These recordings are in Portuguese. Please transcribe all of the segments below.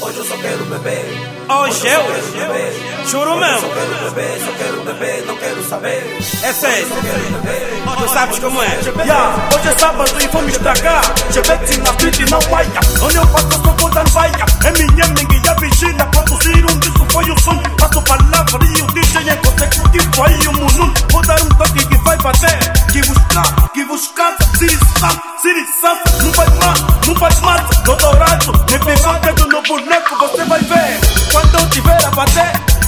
Hoje eu só quero beber. Hoje eu? Juro mesmo. Só quero beber, só quero beber, não quero saber. É sério. Beber. Tu sabes como é? Yeah, hoje é sábado e vamos estragar Chevette na frente não paia Onde eu passo só vou dar vaia É minha minha e a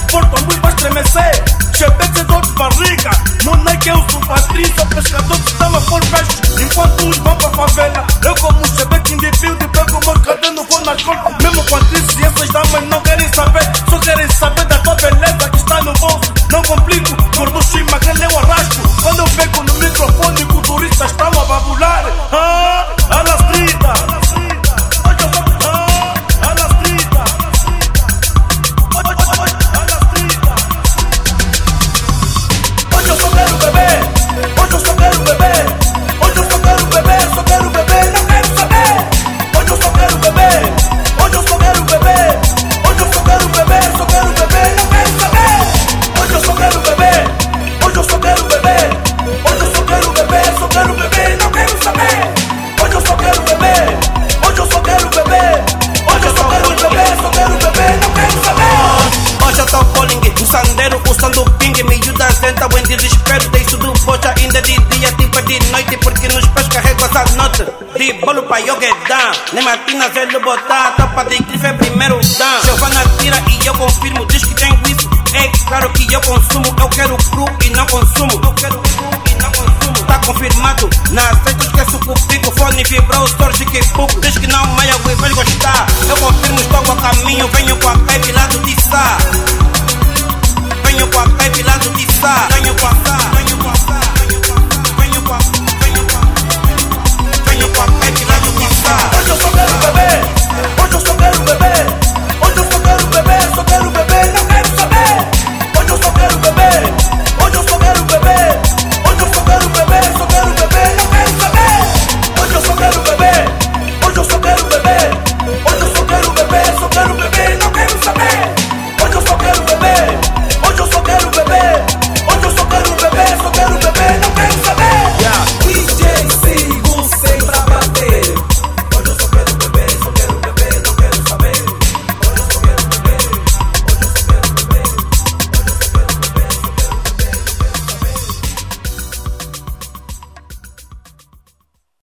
bater Porto muito vai estremecer Chevette de barriga Não é que eu sou patrícia Pescador que estava por peixe Enquanto uns vão pra favela Eu como chevette indivíduo Pego meu caderno, vou na escola Mesmo com a crise essas damas não querem saber Só querem saber da tua beleza que está no bolso Não complico, calling o sandeiro usando ping Miúdas sentam em desespero de noite porque nos pés carrego essa nota. De bolo pra Yoguedã, nem Martina velho botar topa de incrível é primeiro dan. Giovanna tira e eu confirmo, diz que tem isso. É claro que eu consumo, eu quero cru e não consumo. Eu quero cru e não consumo. Tá confirmado, na sexta esqueço é o pico, fone vibrou, sorge que pouco. Diz que não meia, vai gostar. Eu confirmo, estou a caminho, venho com a pepe lá do Tissá.